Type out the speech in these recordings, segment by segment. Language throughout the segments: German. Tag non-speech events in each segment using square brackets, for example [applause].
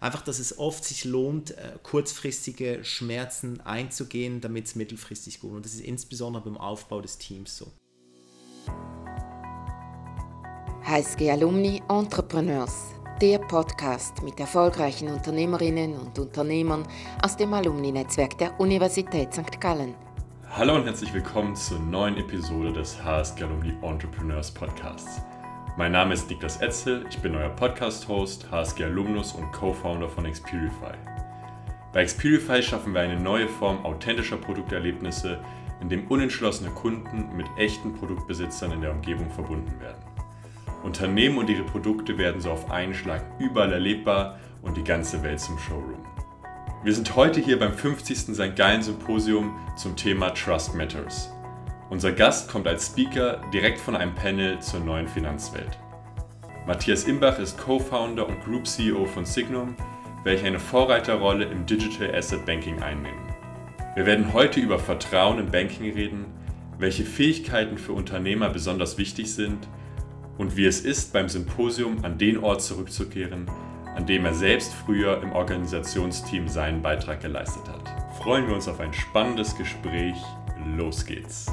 einfach, dass es oft sich lohnt, äh, kurzfristige Schmerzen einzugehen, damit es mittelfristig gut. Und das ist insbesondere beim Aufbau des Teams so. HSG Alumni Entrepreneurs, der Podcast mit erfolgreichen Unternehmerinnen und Unternehmern aus dem Alumni-Netzwerk der Universität St. Gallen. Hallo und herzlich willkommen zur neuen Episode des HSG Alumni Entrepreneurs Podcasts. Mein Name ist Niklas Etzel, ich bin euer Podcast-Host, HSG Alumnus und Co-Founder von Xperify. Bei Xperify schaffen wir eine neue Form authentischer Produkterlebnisse, in dem unentschlossene Kunden mit echten Produktbesitzern in der Umgebung verbunden werden. Unternehmen und ihre Produkte werden so auf einen Schlag überall erlebbar und die ganze Welt zum Showroom. Wir sind heute hier beim 50. St. Gallen Symposium zum Thema Trust Matters. Unser Gast kommt als Speaker direkt von einem Panel zur neuen Finanzwelt. Matthias Imbach ist Co-Founder und Group CEO von Signum, welche eine Vorreiterrolle im Digital Asset Banking einnehmen. Wir werden heute über Vertrauen im Banking reden, welche Fähigkeiten für Unternehmer besonders wichtig sind und wie es ist, beim Symposium an den Ort zurückzukehren, an dem er selbst früher im Organisationsteam seinen Beitrag geleistet hat. Freuen wir uns auf ein spannendes Gespräch. Los geht's!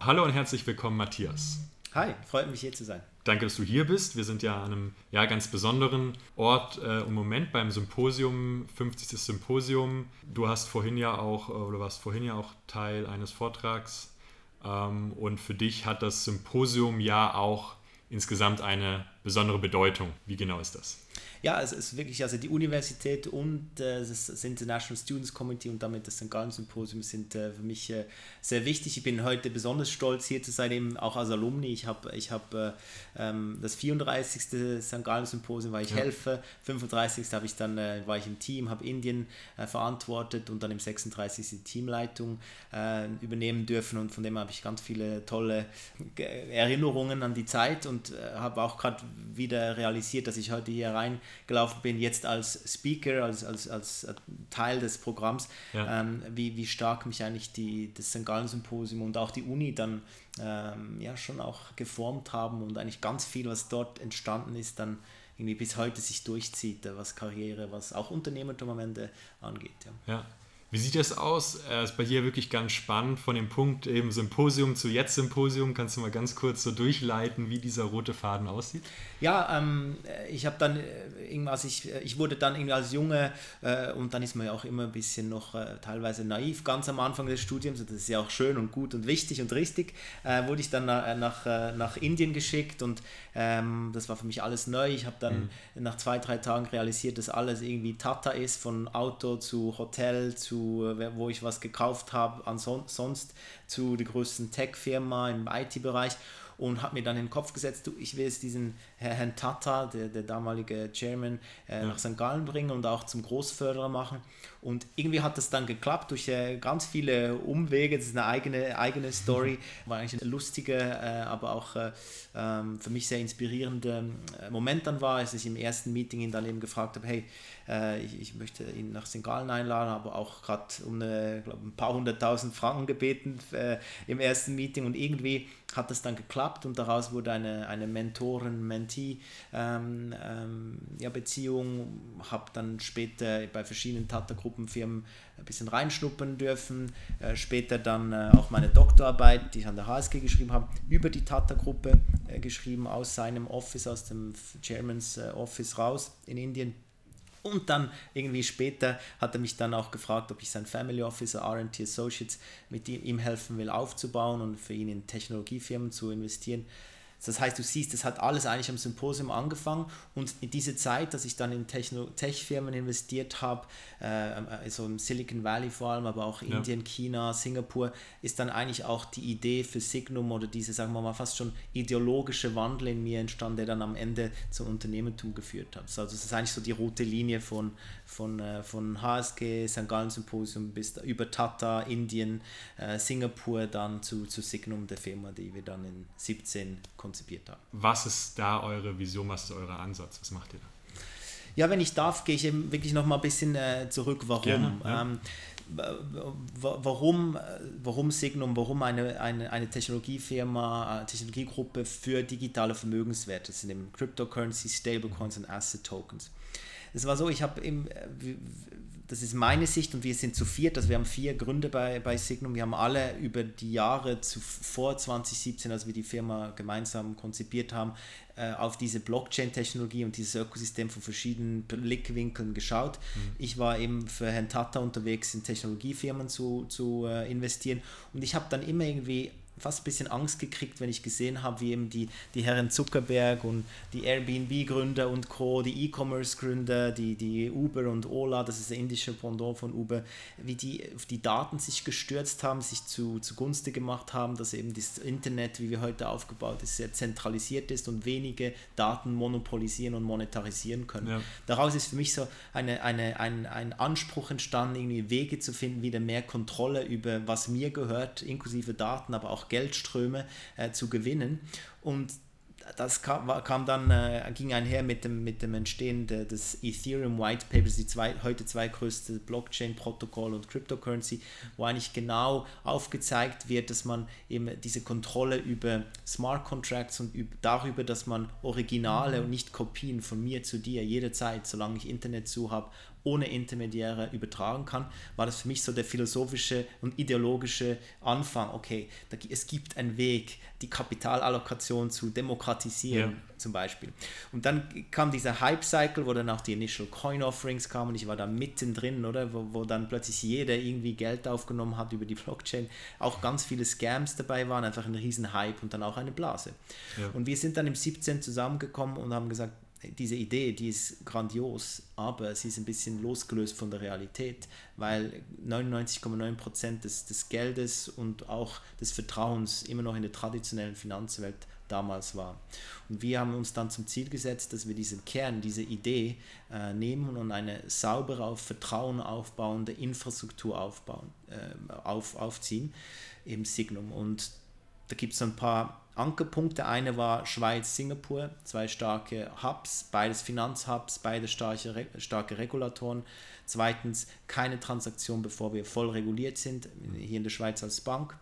Hallo und herzlich willkommen, Matthias. Hi, freut mich hier zu sein. Danke, dass du hier bist. Wir sind ja an einem ja, ganz besonderen Ort äh, im Moment beim Symposium, 50. Symposium. Du hast vorhin ja auch, äh, oder warst vorhin ja auch Teil eines Vortrags. Ähm, und für dich hat das Symposium ja auch insgesamt eine besondere Bedeutung. Wie genau ist das? Ja, es ist wirklich, also die Universität und äh, das International Students Committee und damit das St. Gallen Symposium sind äh, für mich äh, sehr wichtig. Ich bin heute besonders stolz hier zu sein, eben auch als Alumni. Ich habe ich hab, äh, ähm, das 34. St. Gallen Symposium, weil ich ja. helfe. 35. habe ich dann, äh, war ich im Team, habe Indien äh, verantwortet und dann im 36. die Teamleitung übernehmen dürfen und von dem habe ich ganz viele tolle Erinnerungen an die Zeit und habe auch gerade wieder realisiert, dass ich heute hier rein gelaufen bin, jetzt als Speaker, als, als, als Teil des Programms, ja. ähm, wie, wie stark mich eigentlich die, das St. Gallen Symposium und auch die Uni dann ähm, ja schon auch geformt haben und eigentlich ganz viel, was dort entstanden ist, dann irgendwie bis heute sich durchzieht, was Karriere, was auch Unternehmertum am Ende angeht. Ja. ja. Wie sieht das aus? Er ist bei dir wirklich ganz spannend von dem Punkt eben Symposium zu jetzt Symposium. Kannst du mal ganz kurz so durchleiten, wie dieser rote Faden aussieht? Ja, ähm, ich habe dann äh, irgendwas, ich, äh, ich wurde dann irgendwie als Junge äh, und dann ist man ja auch immer ein bisschen noch äh, teilweise naiv, ganz am Anfang des Studiums, das ist ja auch schön und gut und wichtig und richtig, äh, wurde ich dann nach, nach, nach Indien geschickt und ähm, das war für mich alles neu. Ich habe dann mhm. nach zwei, drei Tagen realisiert, dass alles irgendwie Tata ist, von Auto zu Hotel zu zu, wo ich was gekauft habe, ansonsten zu der größten Tech-Firma im IT-Bereich und habe mir dann in den Kopf gesetzt, du, ich will jetzt diesen Herrn Tata, der, der damalige Chairman, äh, ja. nach St. Gallen bringen und auch zum Großförderer machen. Und irgendwie hat das dann geklappt durch äh, ganz viele Umwege. Das ist eine eigene, eigene Story. War eigentlich ein lustiger, äh, aber auch äh, ähm, für mich sehr inspirierender Moment dann war, als ich im ersten Meeting ihn dann eben gefragt habe, hey, ich, ich, möchte ihn nach St. Gallen einladen, aber auch gerade um eine, glaub, ein paar hunderttausend Franken gebeten im ersten Meeting und irgendwie hat das dann geklappt und daraus wurde eine, eine Mentoren-Mentee-Beziehung. Ähm, ähm, ja, habe dann später bei verschiedenen Tata-Gruppenfirmen ein bisschen reinschnuppern dürfen. Äh, später dann äh, auch meine Doktorarbeit, die ich an der HSG geschrieben habe, über die Tata-Gruppe äh, geschrieben, aus seinem Office, aus dem Chairman's Office raus in Indien und dann irgendwie später hat er mich dann auch gefragt, ob ich sein Family Officer RT Associates mit ihm helfen will aufzubauen und für ihn in Technologiefirmen zu investieren. Das heißt, du siehst, es hat alles eigentlich am Symposium angefangen und in diese Zeit, dass ich dann in Tech-Firmen investiert habe, äh, also im Silicon Valley vor allem, aber auch Indien, ja. China, Singapur, ist dann eigentlich auch die Idee für Signum oder diese, sagen wir mal, fast schon ideologische Wandel in mir entstanden, der dann am Ende zum Unternehmertum geführt hat. Also das ist eigentlich so die rote Linie von, von, äh, von HSG, St. Gallen Symposium bis über Tata, Indien, äh, Singapur, dann zu, zu Signum, der Firma, die wir dann in 17 konzipiert haben. Was ist da eure Vision, was ist euer Ansatz? Was macht ihr da? Ja, wenn ich darf, gehe ich eben wirklich noch mal ein bisschen äh, zurück, warum. Gerne, ja. ähm, warum, warum Signum, warum eine, eine, eine Technologiefirma, eine Technologiegruppe für digitale Vermögenswerte, das sind eben Cryptocurrency, Stablecoins und Asset Tokens. Es war so, ich habe im, das ist meine Sicht und wir sind zu viert, also wir haben vier Gründe bei, bei Signum. Wir haben alle über die Jahre zu, vor 2017, als wir die Firma gemeinsam konzipiert haben, äh, auf diese Blockchain-Technologie und dieses Ökosystem von verschiedenen Blickwinkeln geschaut. Mhm. Ich war eben für Herrn Tata unterwegs, in Technologiefirmen zu, zu äh, investieren und ich habe dann immer irgendwie fast ein bisschen Angst gekriegt, wenn ich gesehen habe, wie eben die, die Herren Zuckerberg und die Airbnb-Gründer und Co., die E-Commerce-Gründer, die, die Uber und Ola, das ist der indische Pendant von Uber, wie die auf die Daten sich gestürzt haben, sich zu, zugunste gemacht haben, dass eben das Internet, wie wir heute aufgebaut ist, sehr zentralisiert ist und wenige Daten monopolisieren und monetarisieren können. Ja. Daraus ist für mich so eine, eine, ein, ein Anspruch entstanden, irgendwie Wege zu finden, wieder mehr Kontrolle über was mir gehört, inklusive Daten, aber auch Geldströme äh, zu gewinnen. Und das kam, kam dann, äh, ging einher mit dem, mit dem Entstehen de, des Ethereum White Papers, die zwei, heute zwei größte Blockchain-Protokoll und Cryptocurrency, wo eigentlich genau aufgezeigt wird, dass man eben diese Kontrolle über Smart Contracts und über, darüber, dass man Originale mhm. und nicht Kopien von mir zu dir jederzeit, solange ich Internet zu habe, ohne Intermediäre übertragen kann, war das für mich so der philosophische und ideologische Anfang. Okay, da, es gibt einen Weg, die Kapitalallokation zu demokratisieren, ja. zum Beispiel. Und dann kam dieser Hype-Cycle, wo dann auch die Initial Coin-Offerings kamen und ich war da mittendrin, oder? Wo, wo dann plötzlich jeder irgendwie Geld aufgenommen hat über die Blockchain. Auch ganz viele Scams dabei waren, einfach ein riesen Hype und dann auch eine Blase. Ja. Und wir sind dann im 17 zusammengekommen und haben gesagt, diese Idee, die ist grandios, aber sie ist ein bisschen losgelöst von der Realität, weil 99,9% des, des Geldes und auch des Vertrauens immer noch in der traditionellen Finanzwelt damals war. Und wir haben uns dann zum Ziel gesetzt, dass wir diesen Kern, diese Idee äh, nehmen und eine saubere, auf Vertrauen aufbauende Infrastruktur aufbauen, äh, auf, aufziehen, im Signum. Und da gibt es ein paar Ankerpunkte. Eine war Schweiz, Singapur, zwei starke Hubs, beides Finanzhubs, beide starke, starke Regulatoren. Zweitens, keine Transaktion, bevor wir voll reguliert sind, hier in der Schweiz als Bank.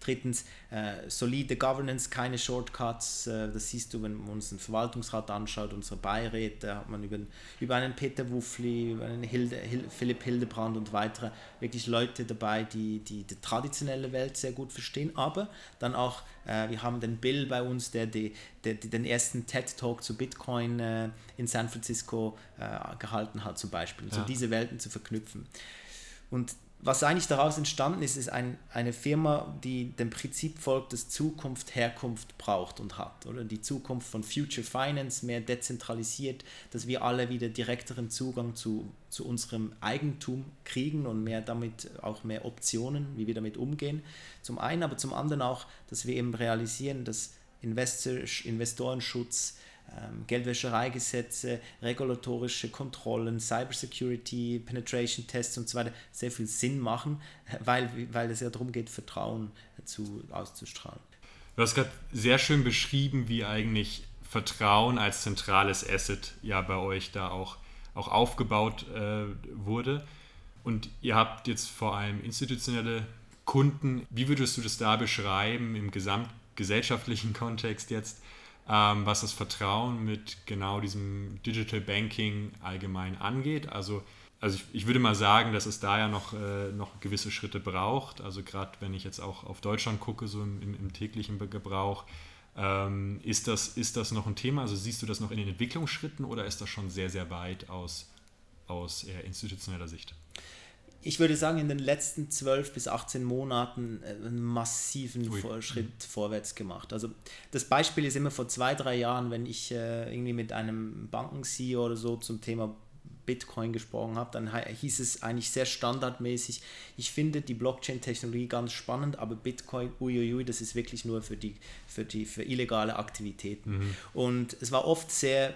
Drittens, äh, solide Governance, keine Shortcuts. Äh, das siehst du, wenn man uns den Verwaltungsrat anschaut, unsere Beiräte, hat man über, über einen Peter Wuffli, über einen Hilde, Hilde, Philipp Hildebrand und weitere wirklich Leute dabei, die, die die traditionelle Welt sehr gut verstehen, aber dann auch, äh, wir haben den Bill bei uns, der, die, der, der den ersten TED-Talk zu Bitcoin äh, in San Francisco äh, gehalten hat zum Beispiel, ja. so diese Welten zu verknüpfen. Und was eigentlich daraus entstanden ist, ist ein, eine Firma, die dem Prinzip folgt, dass Zukunft Herkunft braucht und hat. Oder die Zukunft von Future Finance mehr dezentralisiert, dass wir alle wieder direkteren Zugang zu, zu unserem Eigentum kriegen und mehr damit auch mehr Optionen, wie wir damit umgehen. Zum einen, aber zum anderen auch, dass wir eben realisieren, dass Investor, Investorenschutz Geldwäschereigesetze, regulatorische Kontrollen, Cybersecurity, Penetration Tests und so weiter sehr viel Sinn machen, [laughs] weil, weil es ja darum geht, Vertrauen zu, auszustrahlen. Du hast gerade sehr schön beschrieben, wie eigentlich Vertrauen als zentrales Asset ja bei euch da auch, auch aufgebaut äh, wurde. Und ihr habt jetzt vor allem institutionelle Kunden. Wie würdest du das da beschreiben im gesamtgesellschaftlichen [laughs] Kontext jetzt? Ähm, was das Vertrauen mit genau diesem Digital Banking allgemein angeht. Also, also ich, ich würde mal sagen, dass es da ja noch, äh, noch gewisse Schritte braucht. Also gerade wenn ich jetzt auch auf Deutschland gucke, so im, im, im täglichen Gebrauch, ähm, ist, das, ist das noch ein Thema? Also siehst du das noch in den Entwicklungsschritten oder ist das schon sehr, sehr weit aus, aus institutioneller Sicht? Ich würde sagen, in den letzten 12 bis 18 Monaten äh, einen massiven Ui. Schritt vorwärts gemacht. Also das Beispiel ist immer vor zwei, drei Jahren, wenn ich äh, irgendwie mit einem Banken-CEO oder so zum Thema Bitcoin gesprochen habe, dann hieß es eigentlich sehr standardmäßig, ich finde die Blockchain-Technologie ganz spannend, aber Bitcoin, uiuiui, das ist wirklich nur für die, für die für illegale Aktivitäten. Mhm. Und es war oft sehr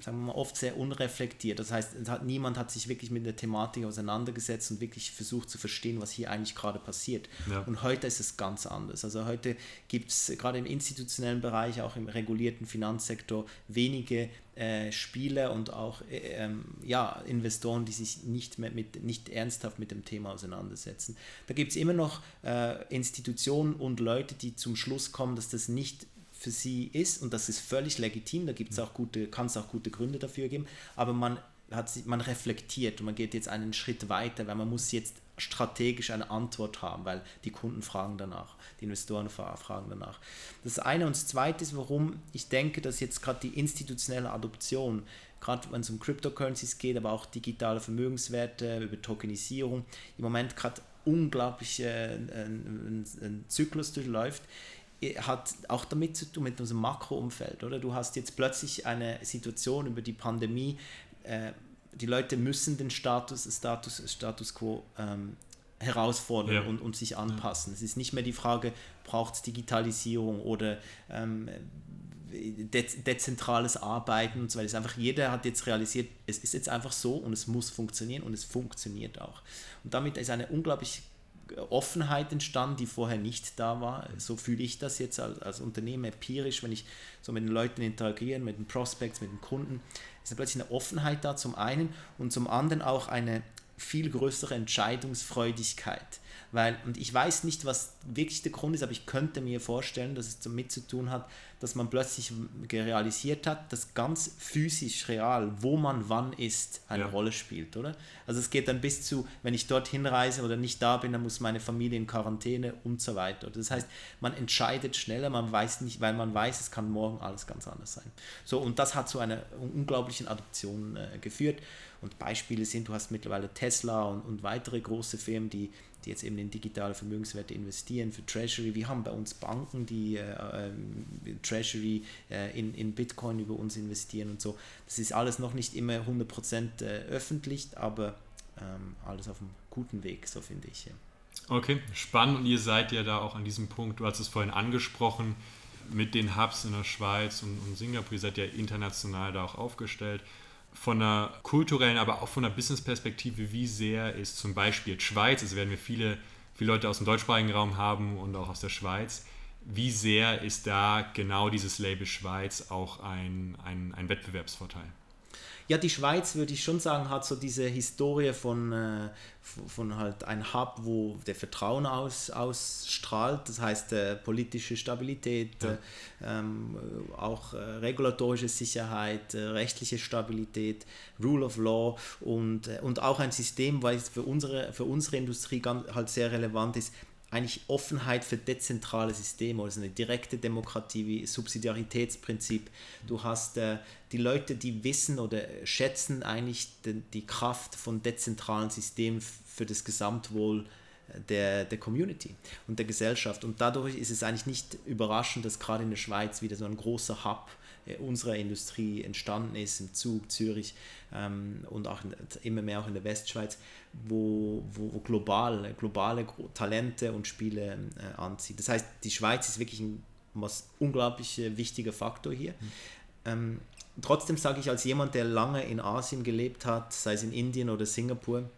sagen wir mal, oft sehr unreflektiert. Das heißt, hat, niemand hat sich wirklich mit der Thematik auseinandergesetzt und wirklich versucht zu verstehen, was hier eigentlich gerade passiert. Ja. Und heute ist es ganz anders. Also heute gibt es gerade im institutionellen Bereich, auch im regulierten Finanzsektor, wenige äh, Spieler und auch äh, ähm, ja, Investoren, die sich nicht, mehr mit, nicht ernsthaft mit dem Thema auseinandersetzen. Da gibt es immer noch äh, Institutionen und Leute, die zum Schluss kommen, dass das nicht für sie ist und das ist völlig legitim, da gibt's auch gute, kann es auch gute Gründe dafür geben, aber man, hat, man reflektiert und man geht jetzt einen Schritt weiter, weil man muss jetzt strategisch eine Antwort haben, weil die Kunden fragen danach, die Investoren fragen danach. Das eine und das zweite ist, warum ich denke, dass jetzt gerade die institutionelle Adoption, gerade wenn es um Cryptocurrencies geht, aber auch digitale Vermögenswerte, über Tokenisierung, im Moment gerade unglaublich äh, ein, ein Zyklus durchläuft, hat auch damit zu tun mit unserem Makroumfeld, oder? Du hast jetzt plötzlich eine Situation über die Pandemie, äh, die Leute müssen den Status, Status, Status quo ähm, herausfordern ja. und, und sich anpassen. Ja. Es ist nicht mehr die Frage, braucht es Digitalisierung oder ähm, de dezentrales Arbeiten und so weiter. Es ist einfach, jeder hat jetzt realisiert, es ist jetzt einfach so und es muss funktionieren und es funktioniert auch. Und damit ist eine unglaublich Offenheit entstanden, die vorher nicht da war. So fühle ich das jetzt als, als Unternehmen empirisch, wenn ich so mit den Leuten interagiere, mit den Prospects, mit den Kunden. Es ist plötzlich eine Offenheit da zum einen und zum anderen auch eine viel größere Entscheidungsfreudigkeit. Weil, und ich weiß nicht, was wirklich der Grund ist, aber ich könnte mir vorstellen, dass es damit zu tun hat, dass man plötzlich realisiert hat, dass ganz physisch real, wo man wann ist, eine ja. Rolle spielt, oder? Also es geht dann bis zu, wenn ich dorthin reise oder nicht da bin, dann muss meine Familie in Quarantäne und so weiter. Das heißt, man entscheidet schneller, man weiß nicht, weil man weiß, es kann morgen alles ganz anders sein. So, und das hat zu einer unglaublichen Adoption äh, geführt. Und Beispiele sind, du hast mittlerweile Tesla und, und weitere große Firmen, die die jetzt eben in digitale Vermögenswerte investieren, für Treasury. Wir haben bei uns Banken, die äh, äh, Treasury äh, in, in Bitcoin über uns investieren und so. Das ist alles noch nicht immer 100% äh, öffentlich, aber ähm, alles auf einem guten Weg, so finde ich. Ja. Okay, spannend und ihr seid ja da auch an diesem Punkt, du hast es vorhin angesprochen, mit den Hubs in der Schweiz und, und Singapur, ihr seid ja international da auch aufgestellt von einer kulturellen, aber auch von einer Business-Perspektive, wie sehr ist zum Beispiel Schweiz, also werden wir viele, viele Leute aus dem deutschsprachigen Raum haben und auch aus der Schweiz, wie sehr ist da genau dieses Label Schweiz auch ein, ein, ein Wettbewerbsvorteil? Ja, die Schweiz, würde ich schon sagen, hat so diese Historie von, äh, von halt ein Hub, wo der Vertrauen aus, ausstrahlt, das heißt äh, politische Stabilität, ja. äh, ähm, auch äh, regulatorische Sicherheit, äh, rechtliche Stabilität, Rule of Law und, äh, und auch ein System, weil es für unsere, für unsere Industrie ganz, halt sehr relevant ist, eigentlich Offenheit für dezentrale Systeme, also eine direkte Demokratie wie Subsidiaritätsprinzip. Du hast äh, die Leute, die wissen oder schätzen eigentlich die, die Kraft von dezentralen Systemen für das Gesamtwohl äh, der, der Community und der Gesellschaft. Und dadurch ist es eigentlich nicht überraschend, dass gerade in der Schweiz wieder so ein großer Hub unserer Industrie entstanden ist, im Zug, Zürich ähm, und auch in, immer mehr auch in der Westschweiz, wo, wo, wo global, globale Talente und Spiele äh, anzieht. Das heißt, die Schweiz ist wirklich ein was unglaublich äh, wichtiger Faktor hier. Mhm. Ähm, trotzdem sage ich als jemand, der lange in Asien gelebt hat, sei es in Indien oder Singapur,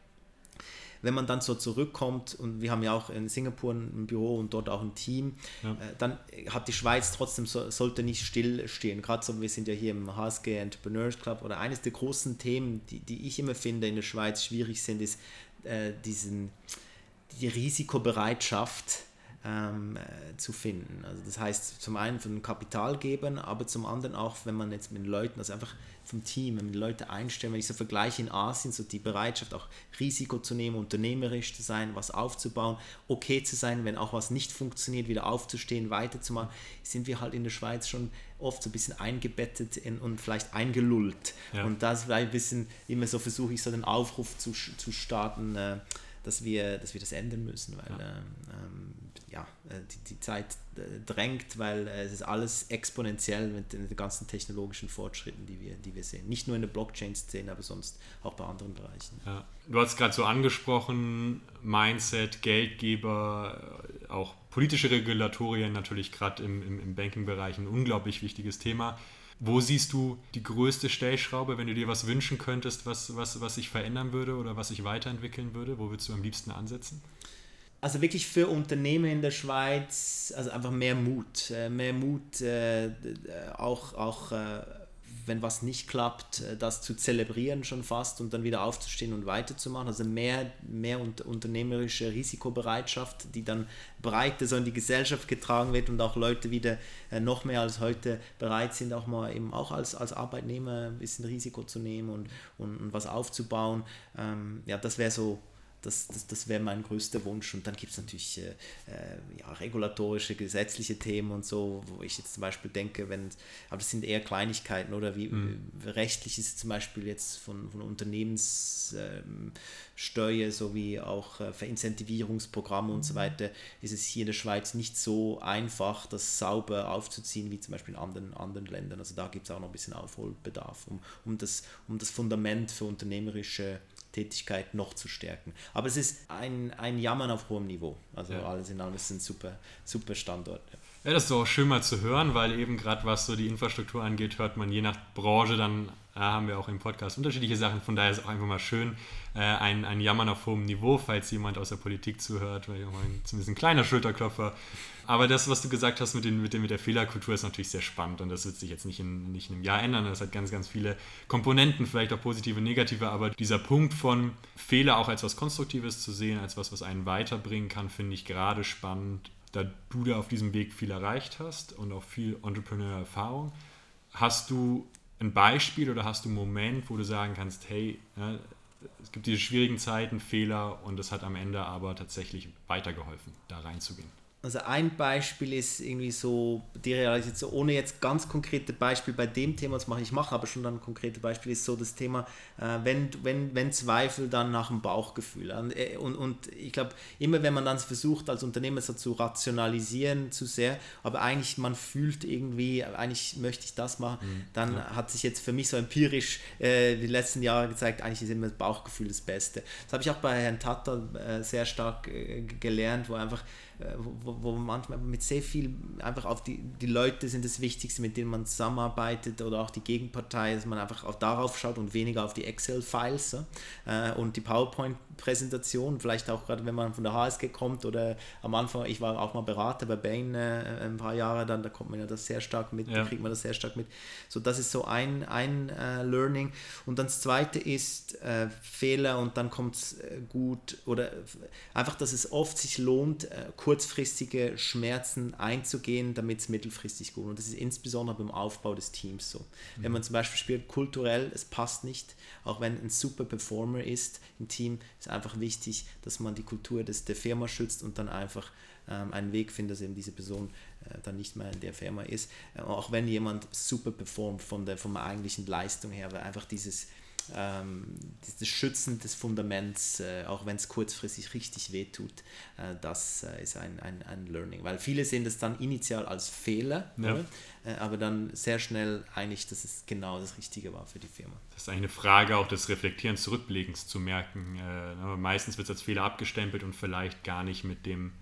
wenn man dann so zurückkommt, und wir haben ja auch in Singapur ein Büro und dort auch ein Team, ja. äh, dann hat die Schweiz trotzdem, so, sollte nicht stillstehen. Gerade so, wir sind ja hier im HSG Entrepreneurs Club oder eines der großen Themen, die, die ich immer finde in der Schweiz schwierig sind, ist äh, diesen, die Risikobereitschaft ähm, äh, zu finden. Also das heißt zum einen von Kapitalgebern, aber zum anderen auch, wenn man jetzt mit Leuten, also einfach vom Team, wenn man Leute einstellen, wenn ich so vergleiche in Asien, so die Bereitschaft auch Risiko zu nehmen, unternehmerisch zu sein, was aufzubauen, okay zu sein, wenn auch was nicht funktioniert, wieder aufzustehen, weiterzumachen, sind wir halt in der Schweiz schon oft so ein bisschen eingebettet in, und vielleicht eingelullt. Ja. Und das vielleicht ein bisschen, immer so versuche ich so den Aufruf zu, zu starten, äh, dass wir, dass wir das ändern müssen, weil ja. Ähm, ähm ja, äh, die, die Zeit äh, drängt, weil äh, es ist alles exponentiell mit den ganzen technologischen Fortschritten, die wir, die wir sehen. Nicht nur in der Blockchain-Szene, aber sonst auch bei anderen Bereichen. Ja. Du hast gerade so angesprochen, Mindset, Geldgeber, auch politische Regulatorien natürlich gerade im, im, im Banking-Bereich ein unglaublich wichtiges Thema. Wo siehst du die größte Stellschraube, wenn du dir was wünschen könntest, was, was, was sich verändern würde oder was sich weiterentwickeln würde? Wo würdest du am liebsten ansetzen? Also wirklich für Unternehmen in der Schweiz, also einfach mehr Mut, äh, mehr Mut äh, auch, auch äh, wenn was nicht klappt, äh, das zu zelebrieren schon fast und dann wieder aufzustehen und weiterzumachen. Also mehr, mehr unternehmerische Risikobereitschaft, die dann breiter so in die Gesellschaft getragen wird und auch Leute wieder äh, noch mehr als heute bereit sind, auch mal eben auch als, als Arbeitnehmer ein bisschen Risiko zu nehmen und, und, und was aufzubauen. Ähm, ja, das wäre so das, das, das wäre mein größter Wunsch. Und dann gibt es natürlich äh, äh, ja, regulatorische, gesetzliche Themen und so, wo ich jetzt zum Beispiel denke, wenn, aber das sind eher Kleinigkeiten oder wie mhm. rechtlich ist zum Beispiel jetzt von, von Unternehmenssteuer ähm, sowie auch äh, Verincentivierungsprogramme und so weiter, ist es hier in der Schweiz nicht so einfach, das sauber aufzuziehen wie zum Beispiel in anderen, anderen Ländern. Also da gibt es auch noch ein bisschen Aufholbedarf, um, um, das, um das Fundament für unternehmerische Tätigkeit noch zu stärken. Aber es ist ein, ein Jammern auf hohem Niveau. Also ja. alles in allem ist ein super, super Standort. Ja. ja, das ist auch schön mal zu hören, weil eben gerade was so die Infrastruktur angeht, hört man je nach Branche dann, haben wir auch im Podcast unterschiedliche Sachen. Von daher ist es auch einfach mal schön, äh, ein, ein Jammern auf hohem Niveau, falls jemand aus der Politik zuhört, weil ich auch mal ein, zumindest ein kleiner Schulterklopfer aber das, was du gesagt hast mit, den, mit, den, mit der Fehlerkultur, ist natürlich sehr spannend und das wird sich jetzt nicht in, nicht in einem Jahr ändern. Das hat ganz, ganz viele Komponenten, vielleicht auch positive, negative, aber dieser Punkt von Fehler auch als was Konstruktives zu sehen, als was, was einen weiterbringen kann, finde ich gerade spannend, da du da auf diesem Weg viel erreicht hast und auch viel Entrepreneur-Erfahrung. Hast du ein Beispiel oder hast du einen Moment, wo du sagen kannst, hey, ja, es gibt diese schwierigen Zeiten, Fehler und es hat am Ende aber tatsächlich weitergeholfen, da reinzugehen? Also ein Beispiel ist irgendwie so die Realisation, ohne jetzt ganz konkrete Beispiel bei dem Thema zu machen, ich mache aber schon dann konkrete Beispiele, ist so das Thema, äh, wenn, wenn, wenn Zweifel, dann nach dem Bauchgefühl. Und, äh, und, und ich glaube, immer wenn man dann versucht, als Unternehmer so zu rationalisieren zu sehr, aber eigentlich man fühlt irgendwie, eigentlich möchte ich das machen, mhm, dann ja. hat sich jetzt für mich so empirisch äh, die letzten Jahre gezeigt, eigentlich ist immer das Bauchgefühl das Beste. Das habe ich auch bei Herrn Tata äh, sehr stark äh, gelernt, wo einfach wo, wo manchmal mit sehr viel einfach auf die, die Leute sind das Wichtigste, mit denen man zusammenarbeitet oder auch die Gegenpartei, dass man einfach auch darauf schaut und weniger auf die Excel-Files äh, und die PowerPoint-Präsentation, vielleicht auch gerade wenn man von der HSG kommt oder am Anfang, ich war auch mal Berater bei Bain äh, ein paar Jahre, dann da kommt man ja das sehr stark mit, ja. kriegt man das sehr stark mit. So, das ist so ein, ein äh, Learning. Und dann das zweite ist äh, Fehler und dann kommt es äh, gut oder einfach, dass es oft sich lohnt, kurz kurzfristige Schmerzen einzugehen, damit es mittelfristig gut. Und das ist insbesondere beim Aufbau des Teams so. Mhm. Wenn man zum Beispiel spielt, kulturell, es passt nicht, auch wenn ein super Performer ist im Team, ist einfach wichtig, dass man die Kultur des, der Firma schützt und dann einfach ähm, einen Weg findet, dass eben diese Person äh, dann nicht mehr in der Firma ist. Äh, auch wenn jemand super performt von der, von der eigentlichen Leistung her, weil einfach dieses ähm, das Schützen des Fundaments, äh, auch wenn es kurzfristig richtig wehtut, äh, das äh, ist ein, ein, ein Learning. Weil viele sehen das dann initial als Fehler, ja. äh, aber dann sehr schnell einig, dass es genau das Richtige war für die Firma. Das ist eine Frage auch des Reflektierens, Zurückblickens zu merken. Äh, meistens wird es als Fehler abgestempelt und vielleicht gar nicht mit dem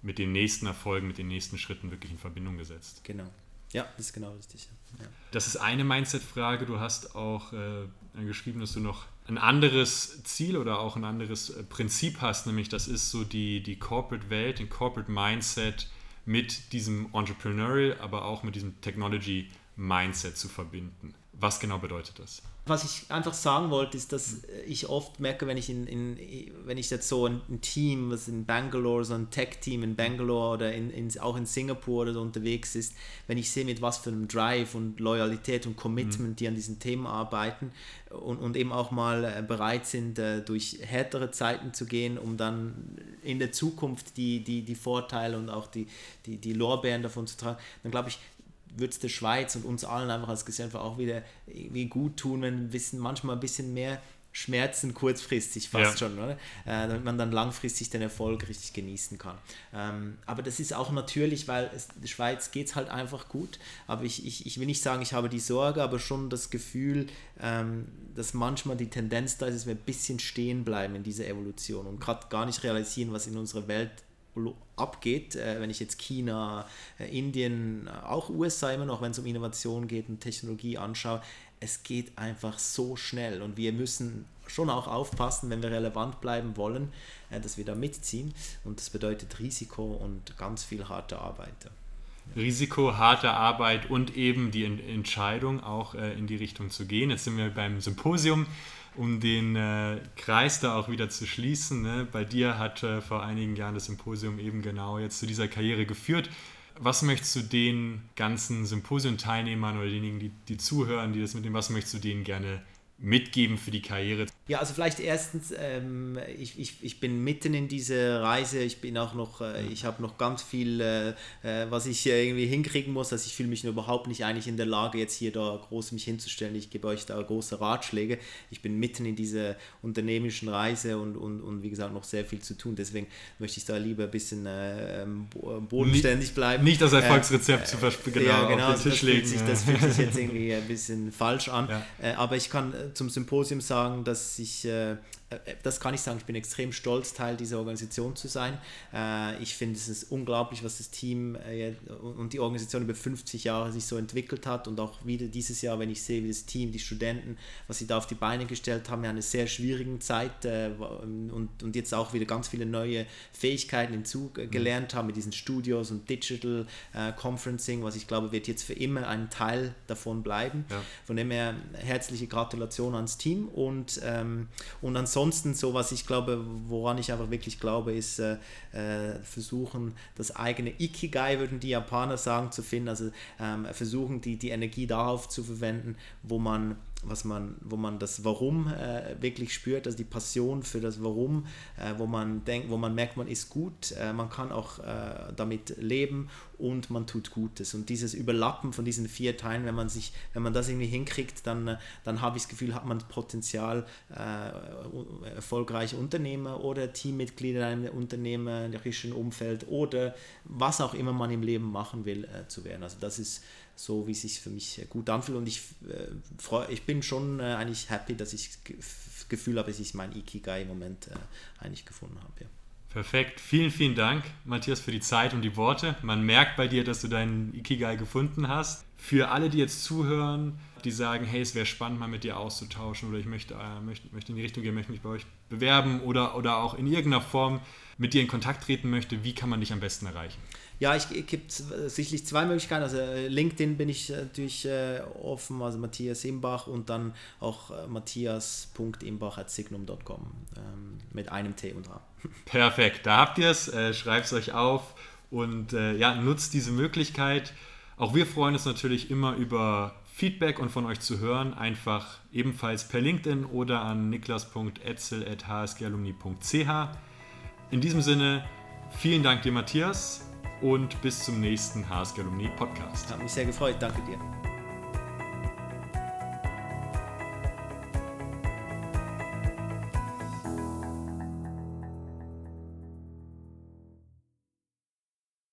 mit den nächsten Erfolgen, mit den nächsten Schritten wirklich in Verbindung gesetzt. Genau. Ja, das ist genau richtig. Ja. Das ist eine Mindset-Frage. Du hast auch äh, geschrieben, dass du noch ein anderes Ziel oder auch ein anderes äh, Prinzip hast, nämlich das ist so die, die Corporate-Welt, den Corporate-Mindset mit diesem Entrepreneurial, aber auch mit diesem Technology-Mindset zu verbinden. Was genau bedeutet das? was ich einfach sagen wollte, ist, dass ich oft merke, wenn ich in, in wenn ich jetzt so ein, Team, was in Bangalore, so ein Tech-Team in Bangalore oder in, in, auch in Singapur oder so unterwegs ist, wenn ich sehe, mit was für einem Drive und Loyalität und Commitment mhm. die an diesen Themen arbeiten und, und eben auch mal äh, bereit sind, äh, durch härtere Zeiten zu gehen, um dann in der Zukunft die, die, die Vorteile und auch die, die, die Lorbeeren davon zu tragen, dann glaube ich, würde es der Schweiz und uns allen einfach als Gesellschaft auch wieder irgendwie gut tun, wenn wir wissen, manchmal ein bisschen mehr Schmerzen kurzfristig fast ja. schon, oder? Äh, damit man dann langfristig den Erfolg richtig genießen kann. Ähm, aber das ist auch natürlich, weil es, der Schweiz geht es halt einfach gut. Aber ich, ich, ich will nicht sagen, ich habe die Sorge, aber schon das Gefühl, ähm, dass manchmal die Tendenz da ist, dass wir ein bisschen stehen bleiben in dieser Evolution und gerade gar nicht realisieren, was in unserer Welt abgeht, äh, wenn ich jetzt China, äh, Indien, äh, auch USA immer noch, wenn es um Innovation geht und Technologie anschaue, es geht einfach so schnell und wir müssen schon auch aufpassen, wenn wir relevant bleiben wollen, dass wir da mitziehen und das bedeutet Risiko und ganz viel harte Arbeit. Risiko, harte Arbeit und eben die Entscheidung auch in die Richtung zu gehen. Jetzt sind wir beim Symposium, um den äh, Kreis da auch wieder zu schließen. Ne? Bei dir hat äh, vor einigen Jahren das Symposium eben genau jetzt zu dieser Karriere geführt. Was möchtest du den ganzen Symposium-Teilnehmern oder denjenigen, die, die zuhören, die das mit dem, was möchtest du denen gerne mitgeben für die Karriere? Ja, also vielleicht erstens, ähm, ich, ich, ich bin mitten in dieser Reise, ich bin auch noch, äh, ich habe noch ganz viel, äh, äh was ich irgendwie hinkriegen muss, also ich fühle mich überhaupt nicht eigentlich in der Lage, jetzt hier da groß mich hinzustellen, ich gebe euch da große Ratschläge, ich bin mitten in dieser unternehmerischen Reise und, und, und wie gesagt noch sehr viel zu tun, deswegen möchte ich da lieber ein bisschen äh, ähm, bodenständig bleiben. Nicht das Erfolgsrezept äh, zu genau, ja, genau, auf den Tisch legen. Sich, das fühlt sich [laughs] jetzt irgendwie ein bisschen falsch an, ja. aber ich kann zum Symposium sagen, dass ich äh, das kann ich sagen, ich bin extrem stolz, Teil dieser Organisation zu sein. Äh, ich finde, es ist unglaublich, was das Team äh, und die Organisation über 50 Jahre sich so entwickelt hat und auch wieder dieses Jahr, wenn ich sehe, wie das Team, die Studenten, was sie da auf die Beine gestellt haben, in einer sehr schwierigen Zeit und, und jetzt auch wieder ganz viele neue Fähigkeiten hinzugelernt haben mit diesen Studios und Digital Conferencing, was ich glaube, wird jetzt für immer ein Teil davon bleiben. Ja. Von dem her herzliche Gratulation ans Team und, ähm, und ansonsten ansonsten so, was ich glaube, woran ich einfach wirklich glaube, ist äh, äh, versuchen, das eigene Ikigai, würden die Japaner sagen, zu finden. Also ähm, versuchen, die, die Energie darauf zu verwenden, wo man was man, wo man das Warum äh, wirklich spürt, also die Passion für das Warum, äh, wo man denkt, wo man merkt, man ist gut, äh, man kann auch äh, damit leben und man tut Gutes. Und dieses Überlappen von diesen vier Teilen, wenn man sich, wenn man das irgendwie hinkriegt, dann, äh, dann habe ich das Gefühl, hat man Potenzial, äh, erfolgreiche Unternehmer oder Teammitglieder in einem unternehmerischen Umfeld oder was auch immer man im Leben machen will, zu werden. Also das ist so, wie es sich für mich gut anfühlt. Und ich, äh, freu, ich bin schon äh, eigentlich happy, dass ich das Gefühl habe, dass ich mein Ikigai im Moment äh, eigentlich gefunden habe. Ja. Perfekt. Vielen, vielen Dank, Matthias, für die Zeit und die Worte. Man merkt bei dir, dass du deinen Ikigai gefunden hast. Für alle, die jetzt zuhören, die sagen, hey, es wäre spannend, mal mit dir auszutauschen oder ich möchte, äh, möchte, möchte in die Richtung gehen, möchte mich bei euch bewerben oder, oder auch in irgendeiner Form mit dir in Kontakt treten möchte, wie kann man dich am besten erreichen? Ja, es gibt sicherlich zwei Möglichkeiten. Also äh, LinkedIn bin ich natürlich äh, offen, also Matthias Imbach und dann auch äh, matthias.imbach.signum.com ähm, mit einem T und A. [laughs] Perfekt, da habt ihr es. Äh, Schreibt es euch auf und äh, ja, nutzt diese Möglichkeit. Auch wir freuen uns natürlich immer über Feedback und von euch zu hören. Einfach ebenfalls per LinkedIn oder an niklas.etzel.hsgalumni.ch. In diesem Sinne, vielen Dank dir, Matthias und bis zum nächsten HSG Alumni Podcast. Hat mich sehr gefreut. Danke dir.